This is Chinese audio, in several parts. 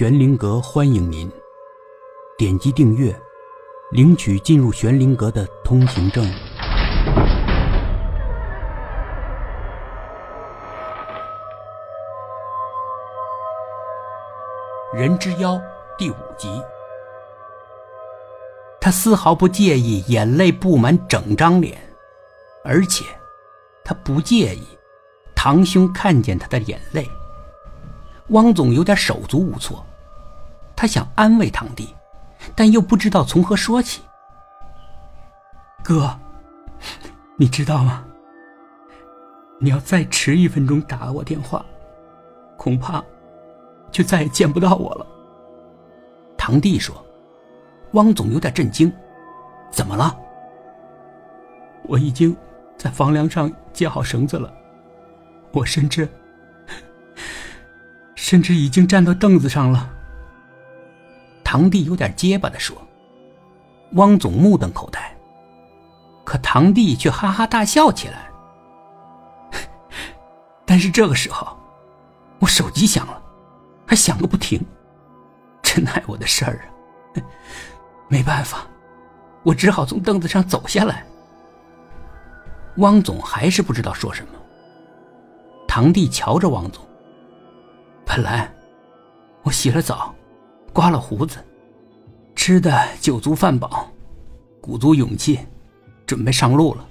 玄灵阁欢迎您，点击订阅，领取进入玄灵阁的通行证。人之妖第五集，他丝毫不介意眼泪布满整张脸，而且他不介意堂兄看见他的眼泪。汪总有点手足无措，他想安慰堂弟，但又不知道从何说起。哥，你知道吗？你要再迟一分钟打我电话，恐怕就再也见不到我了。堂弟说。汪总有点震惊，怎么了？我已经在房梁上接好绳子了，我甚至…… 甚至已经站到凳子上了。堂弟有点结巴的说：“汪总目瞪口呆，可堂弟却哈哈大笑起来。但是这个时候，我手机响了，还响个不停，真碍我的事儿啊！没办法，我只好从凳子上走下来。”汪总还是不知道说什么。堂弟瞧着汪总。本来，我洗了澡，刮了胡子，吃的酒足饭饱，鼓足勇气，准备上路了。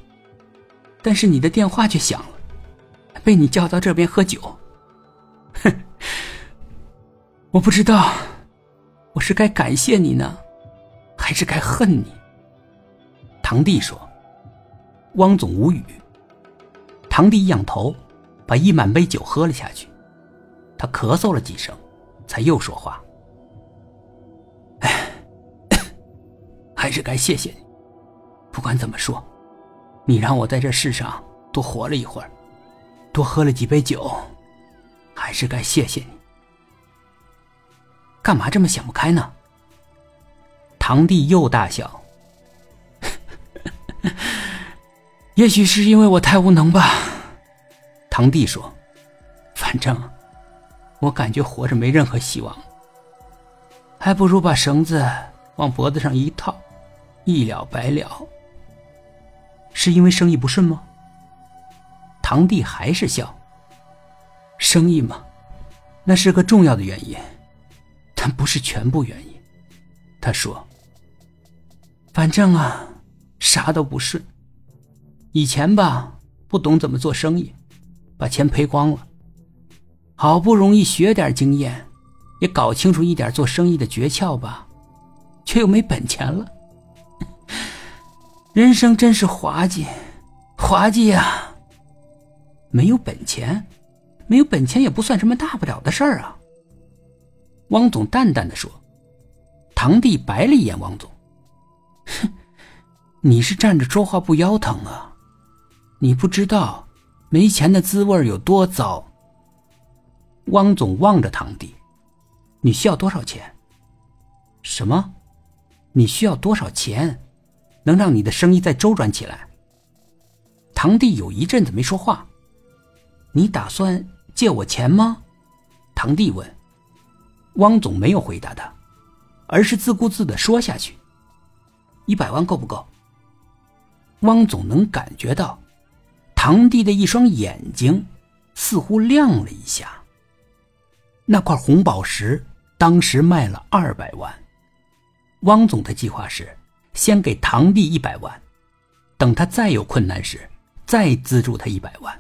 但是你的电话却响了，被你叫到这边喝酒。哼，我不知道，我是该感谢你呢，还是该恨你？堂弟说。汪总无语。堂弟仰头，把一满杯酒喝了下去。他咳嗽了几声，才又说话：“还是该谢谢你。不管怎么说，你让我在这世上多活了一会儿，多喝了几杯酒，还是该谢谢你。干嘛这么想不开呢？”堂弟又大笑：“ 也许是因为我太无能吧。”堂弟说：“反正……”我感觉活着没任何希望，还不如把绳子往脖子上一套，一了百了。是因为生意不顺吗？堂弟还是笑。生意嘛，那是个重要的原因，但不是全部原因。他说：“反正啊，啥都不顺。以前吧，不懂怎么做生意，把钱赔光了。”好不容易学点经验，也搞清楚一点做生意的诀窍吧，却又没本钱了。人生真是滑稽，滑稽呀！没有本钱，没有本钱也不算什么大不了的事儿啊。汪总淡淡的说。堂弟白了一眼汪总，哼，你是站着说话不腰疼啊？你不知道没钱的滋味有多糟。汪总望着堂弟：“你需要多少钱？什么？你需要多少钱，能让你的生意再周转起来？”堂弟有一阵子没说话。“你打算借我钱吗？”堂弟问。汪总没有回答他，而是自顾自的说下去：“一百万够不够？”汪总能感觉到，堂弟的一双眼睛似乎亮了一下。那块红宝石当时卖了二百万，汪总的计划是先给堂弟一百万，等他再有困难时再资助他一百万。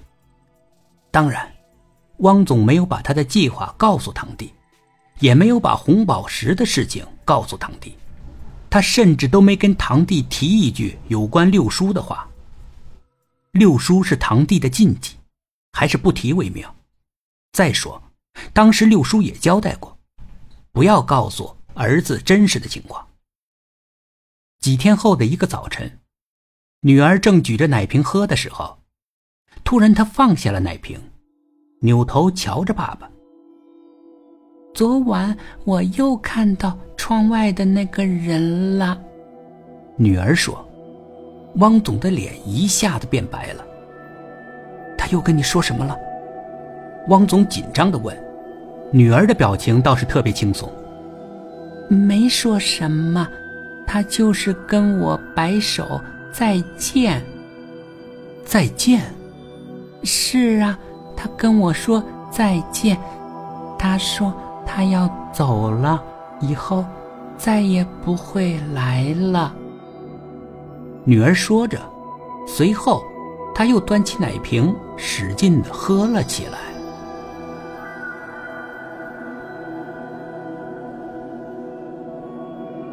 当然，汪总没有把他的计划告诉堂弟，也没有把红宝石的事情告诉堂弟，他甚至都没跟堂弟提一句有关六叔的话。六叔是堂弟的禁忌，还是不提为妙。再说。当时六叔也交代过，不要告诉儿子真实的情况。几天后的一个早晨，女儿正举着奶瓶喝的时候，突然她放下了奶瓶，扭头瞧着爸爸。昨晚我又看到窗外的那个人了，女儿说。汪总的脸一下子变白了。他又跟你说什么了？汪总紧张的问。女儿的表情倒是特别轻松。没说什么，他就是跟我摆手再见。再见。是啊，他跟我说再见。他说他要走了，以后再也不会来了。女儿说着，随后，他又端起奶瓶，使劲的喝了起来。